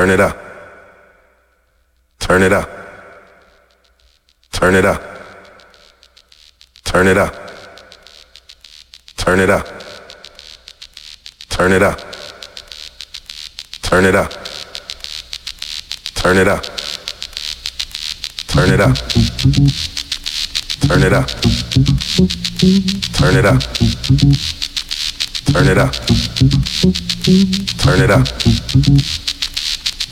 Turn it up. Turn it up. Turn it up. Turn it up. Turn it up. Turn it up. Turn it up. Turn it up. Turn it up. Turn it up. Turn it up. Turn it up. Turn it up.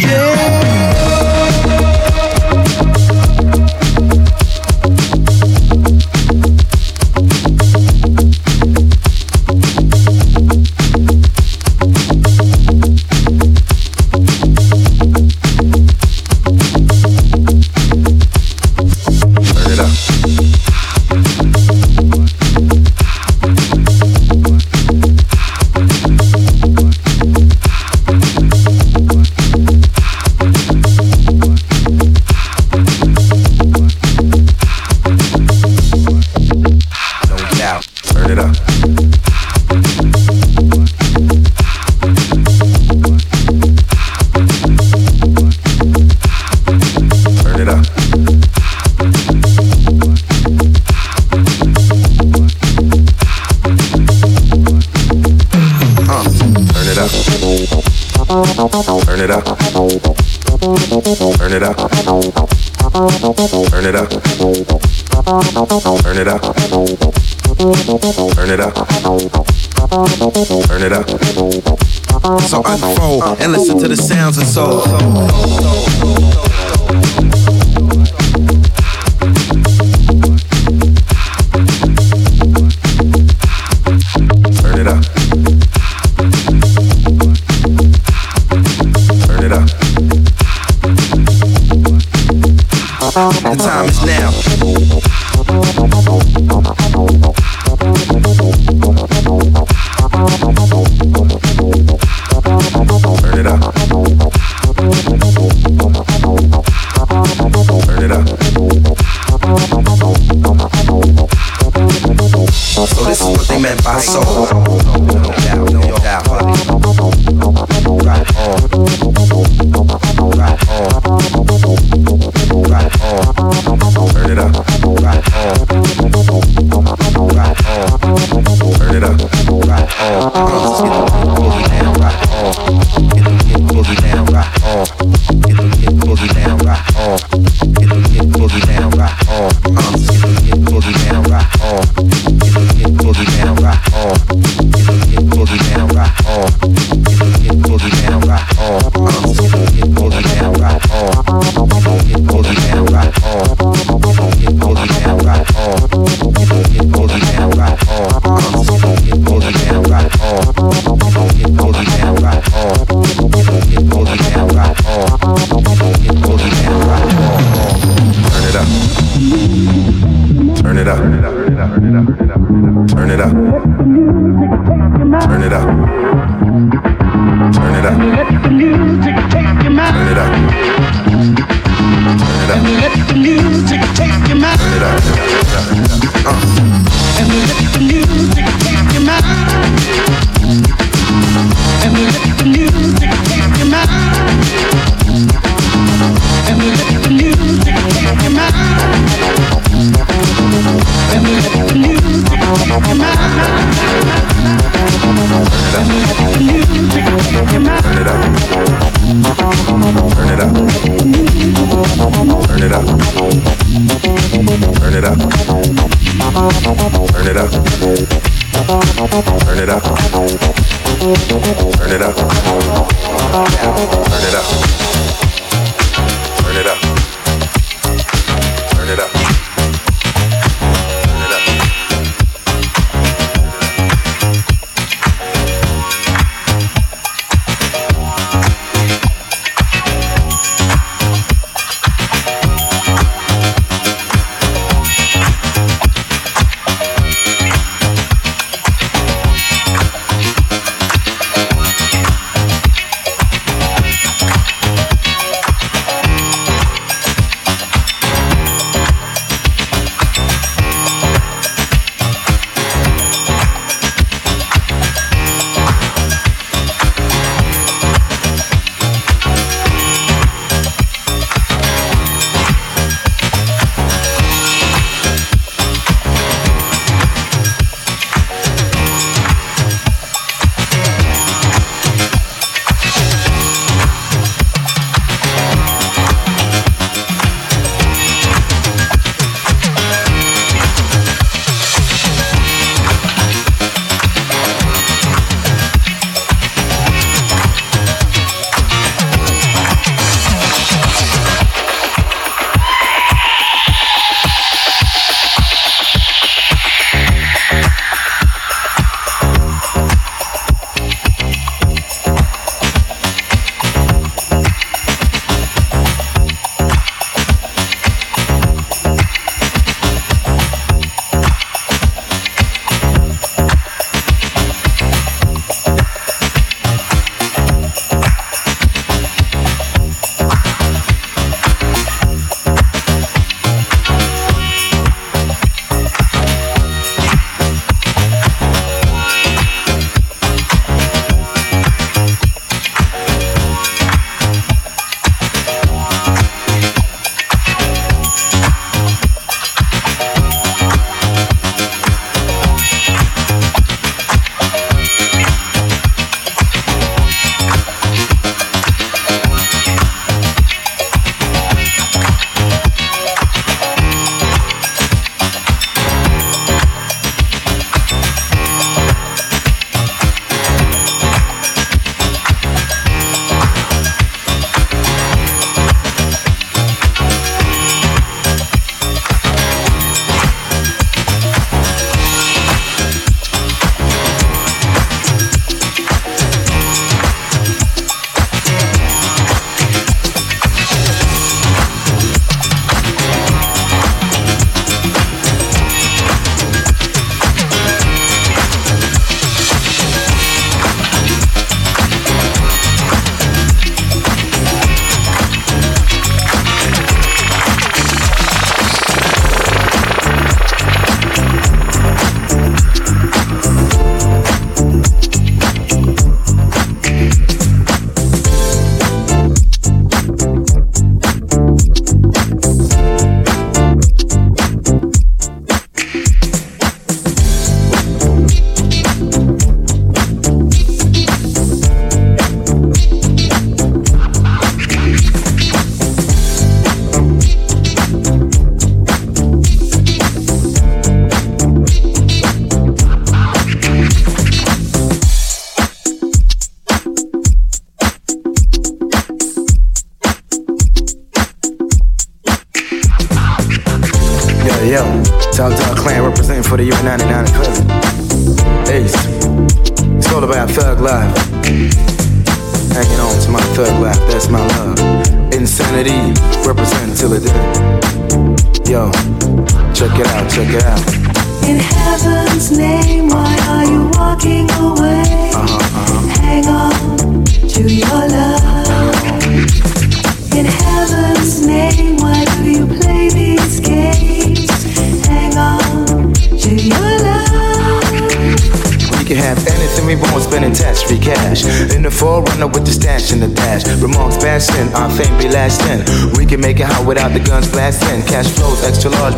Yeah.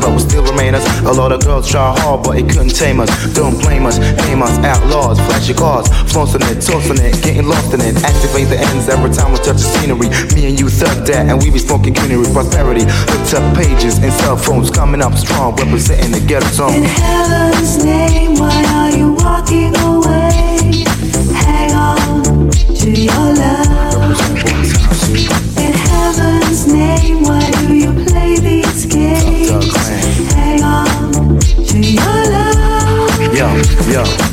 But we still remain us. A lot of girls try hard, but it couldn't tame us. Don't blame us, name us outlaws. Flash your cars, flossing it, tossing it, getting lost in it. Activate the ends every time we touch the scenery. Me and you thug that, and we be smoking greenery, prosperity. Hooked up pages and cell phones coming up strong, representing the ghetto zone. In heaven's name, why are you walking away? Hang on to your love. Yo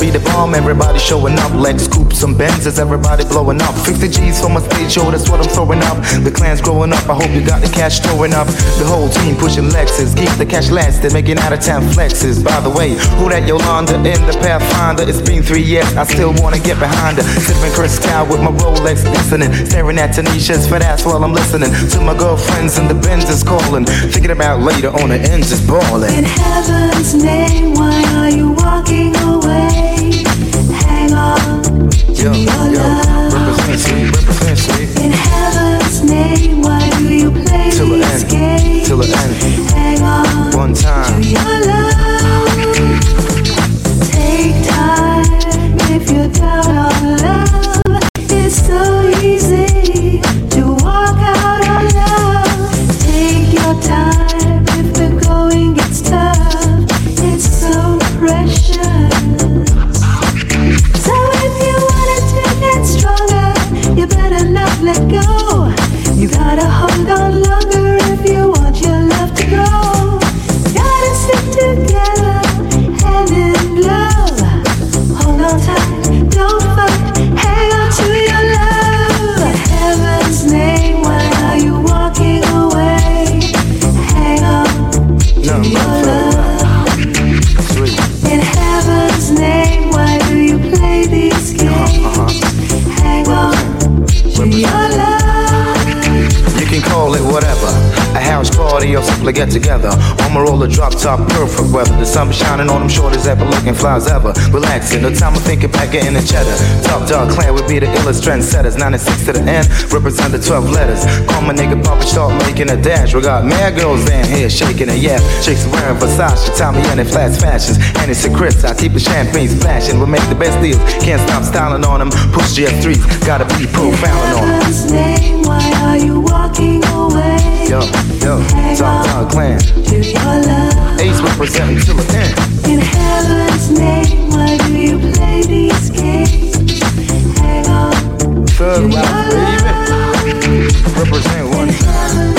be the bomb, everybody showing up. Lex, Coops, and Benzes, everybody blowing up. 50 G's for my stage show, that's what I'm throwing up. The clan's growing up, I hope you got the cash throwing up. The whole team pushing Lexus, keep the cash lasting, making out of town flexes. By the way, who that Yolanda in the Pathfinder? It's been three years, I still wanna get behind her. Sipping Cristal with my Rolex listening, staring at Tanisha's fat ass while I'm listening to my girlfriends and the Benz is calling. Thinking about later on the ends is balling. In heaven's name, why are you walking away? Hang on to Yo, your yo, love. represent sweet, represent sweet. In heaven's name, why do you play Till the end, till the end. Hang on One time. A top, perfect weather. The sun shining on them shorties ever looking flies ever. Relaxing, no time of thinking back getting the cheddar. Top dog clan would be the illest trendsetters. 96 to the end, represent the 12 letters. Call my nigga Papa, start making a dash. We got mad girls down here shaking it, yeah. Chicks wearing Versace, Tommy and flash fashions. And it's secrets, I keep the champagne splashing. We make the best deals, can't stop styling on them. Push GF3s, gotta be profiling on them. Name, why are you walking away? Yo, yo, top dog clan. To. Ace representing till the end. In heaven's name, why do you play these games? Hang on to Thug life, baby. Represent one In time.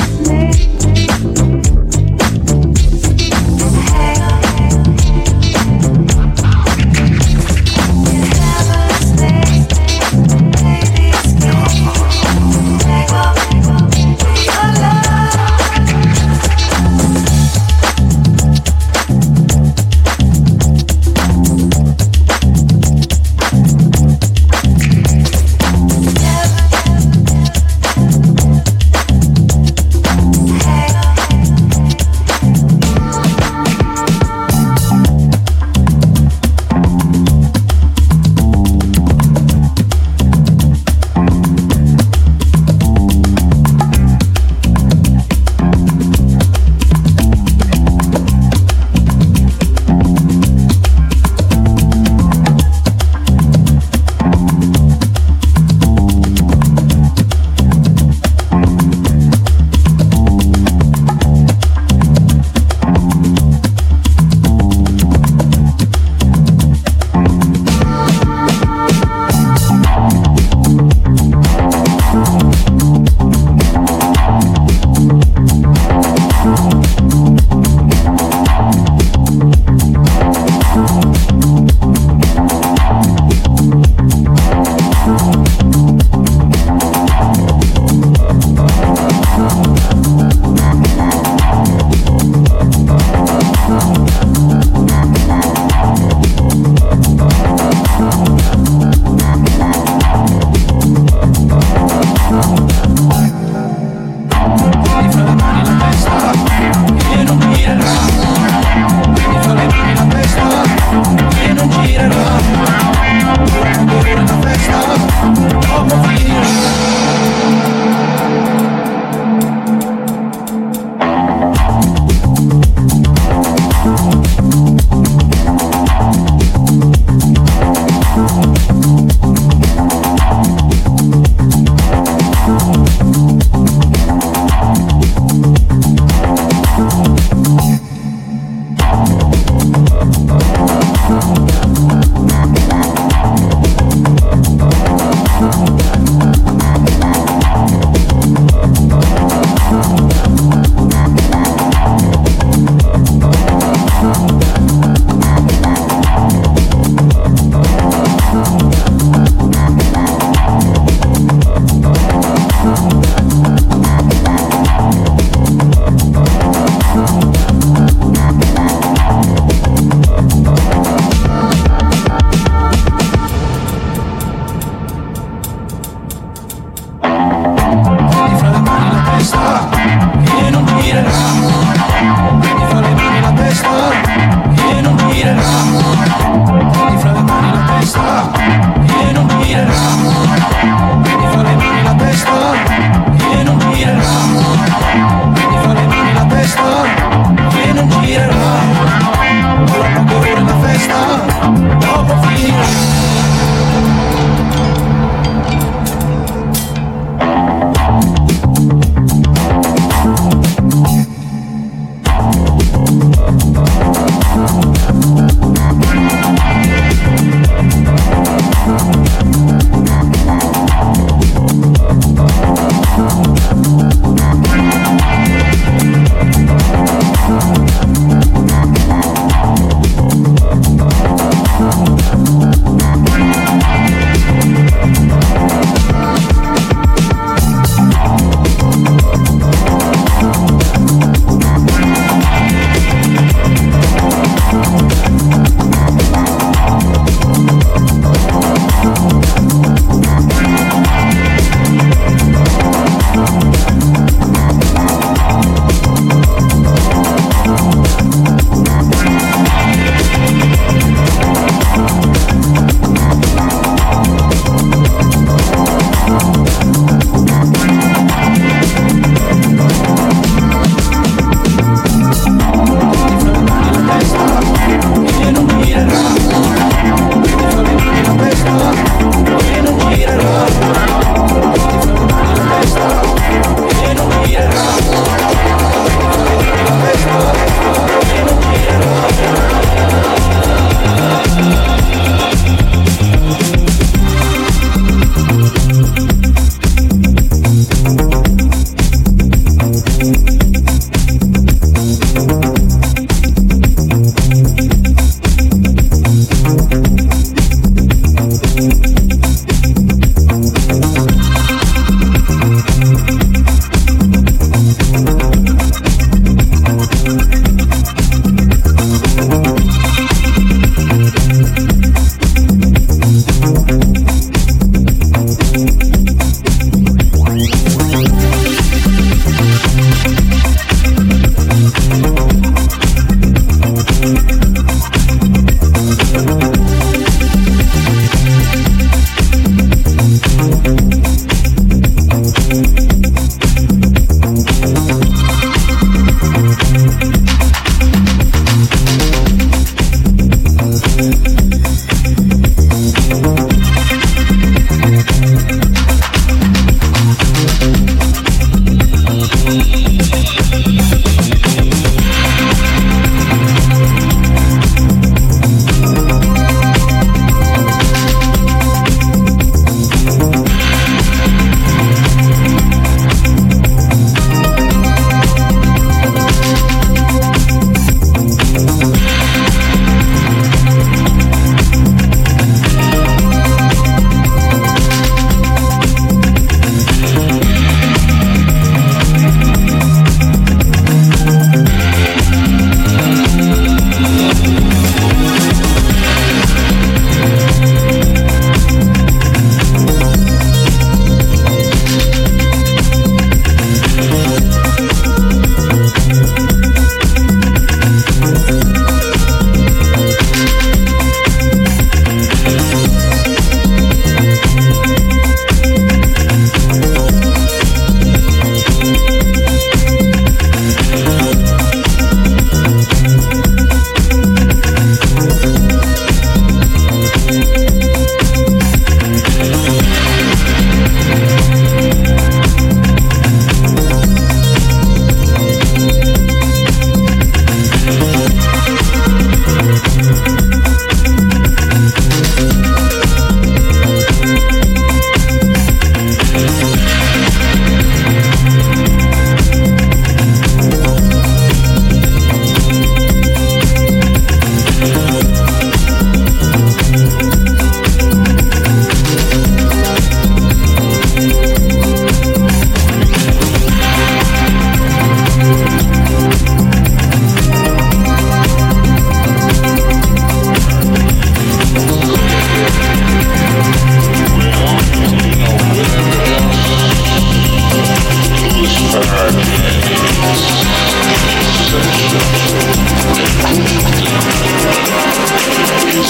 Is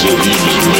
it even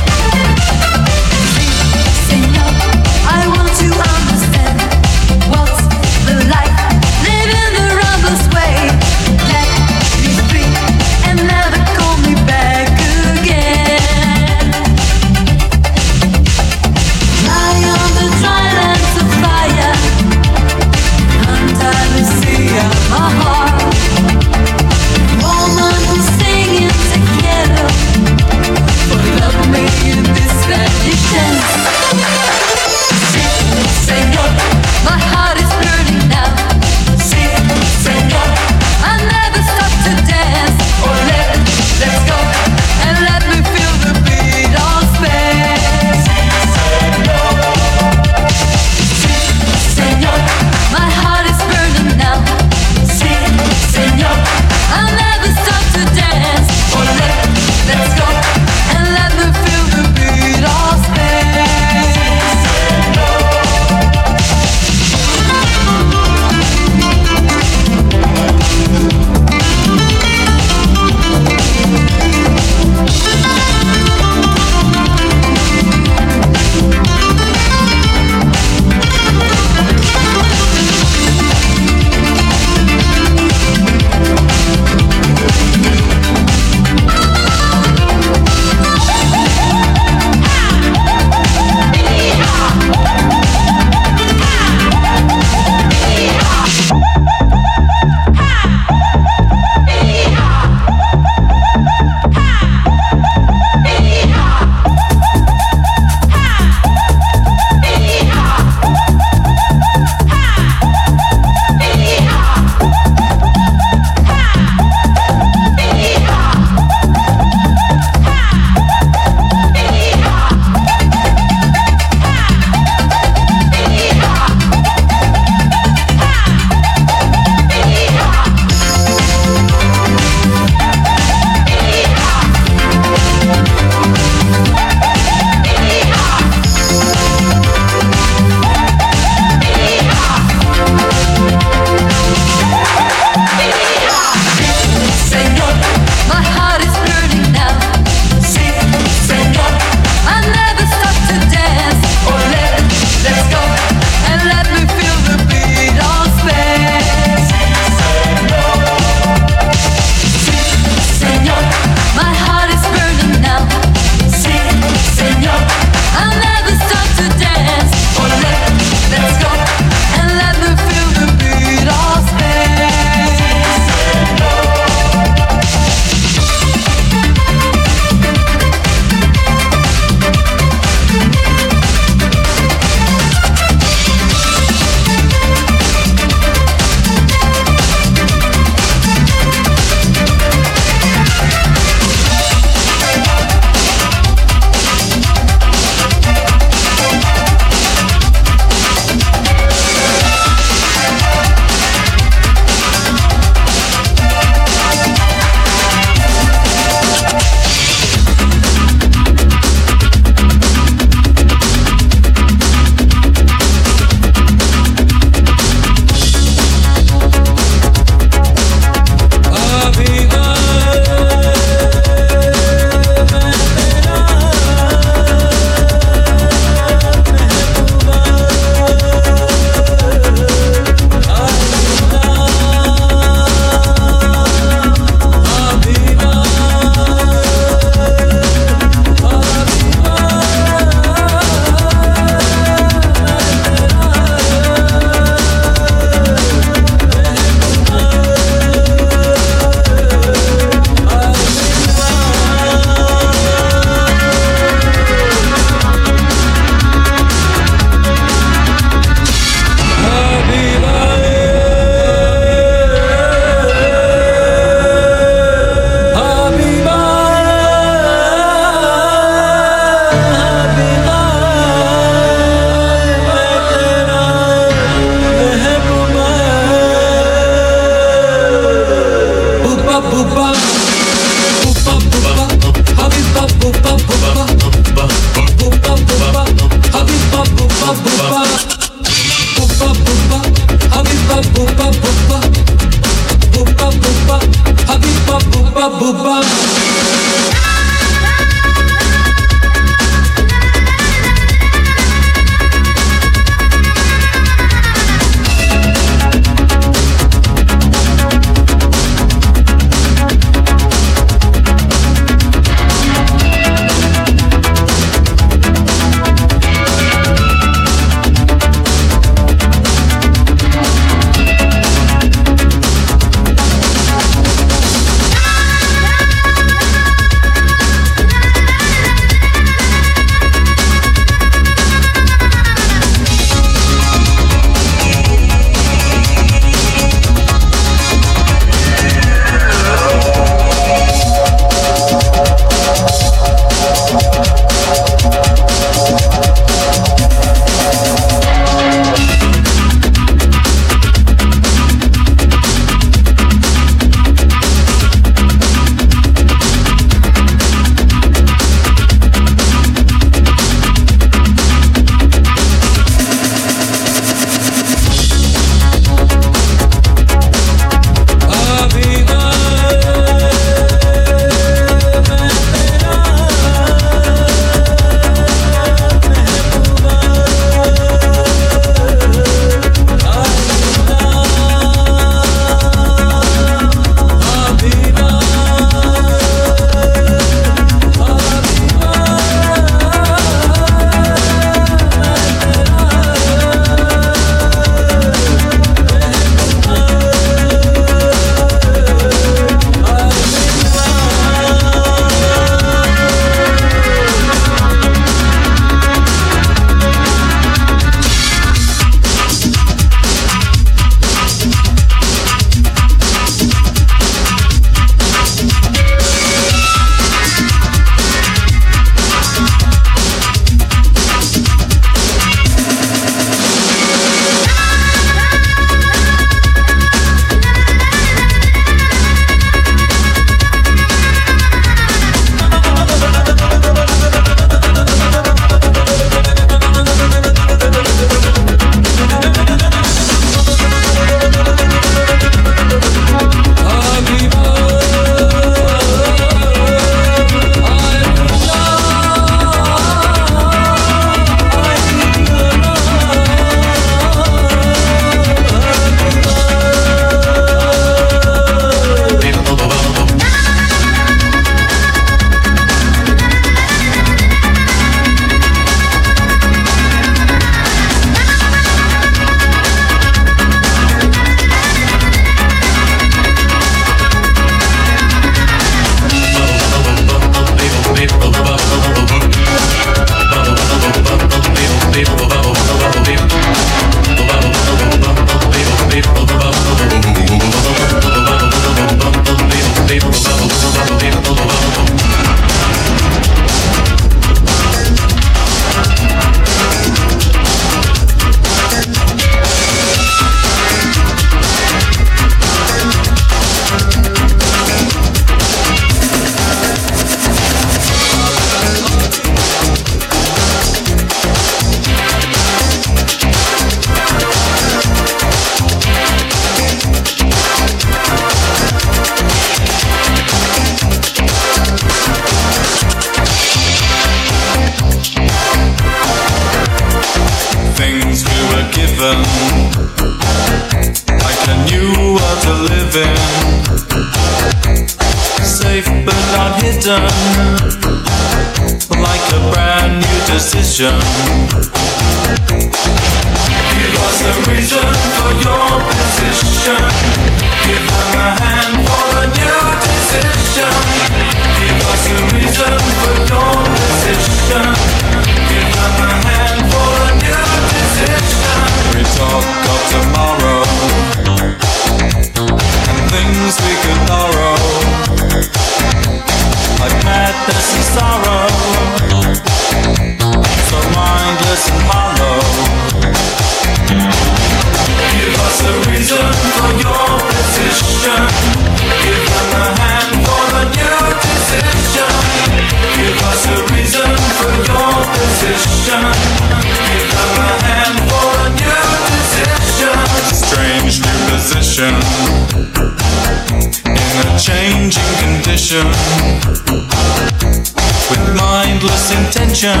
attention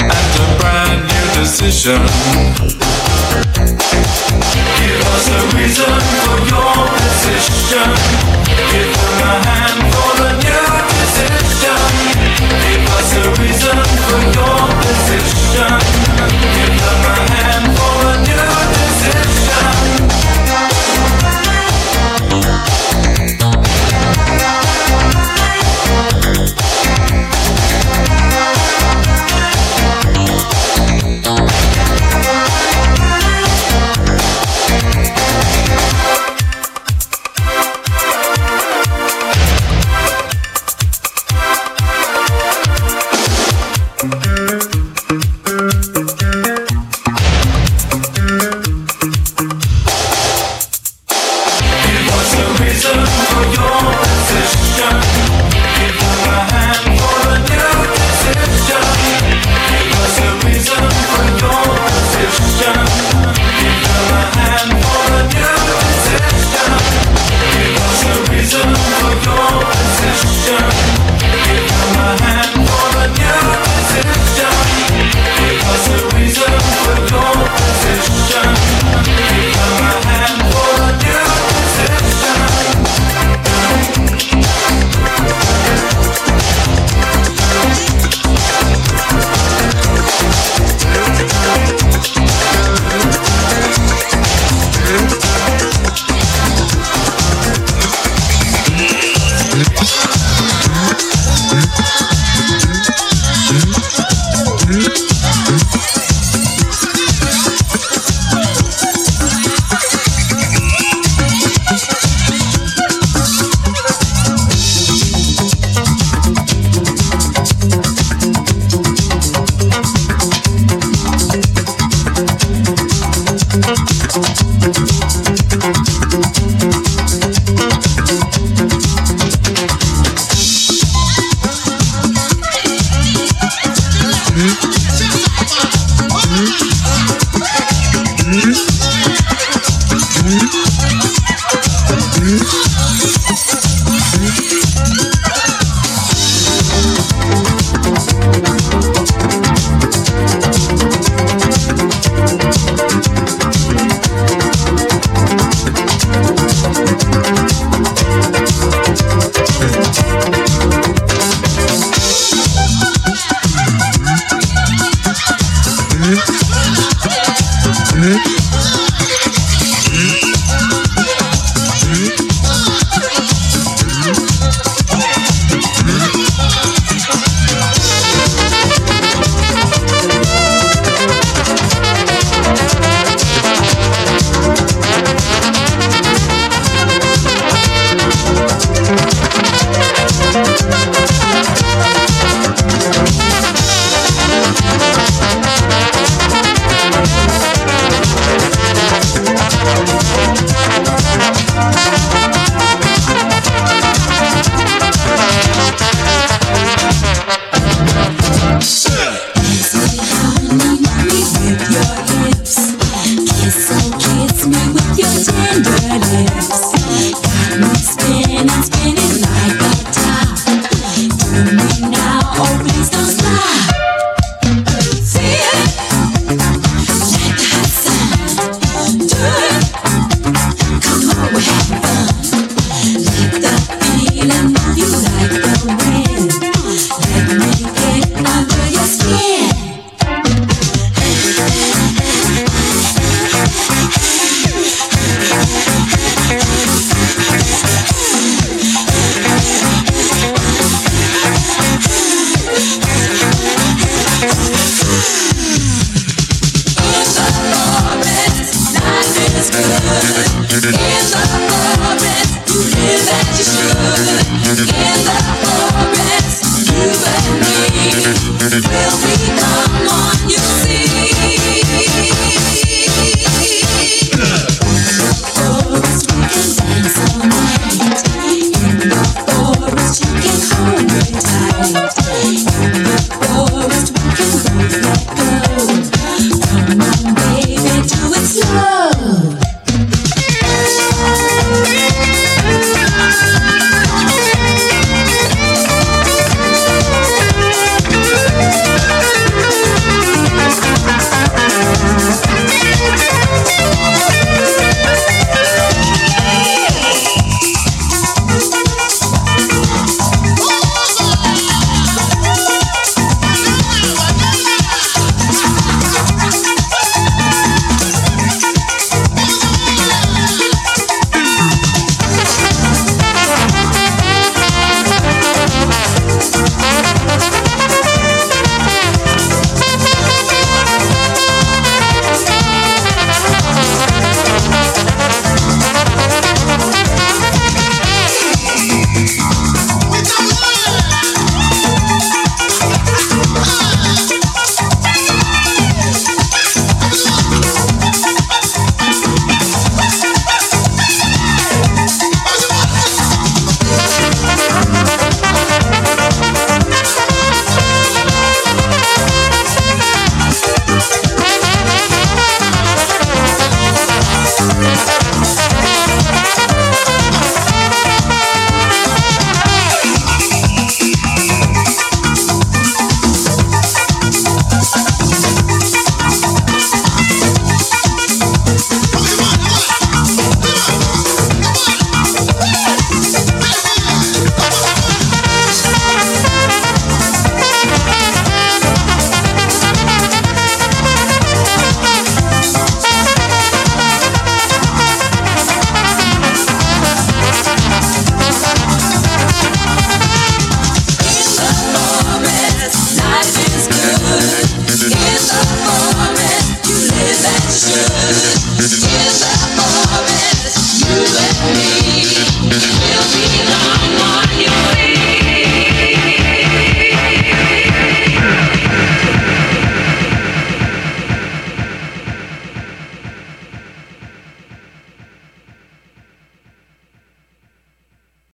and a brand new decision. Give us a reason for your decision.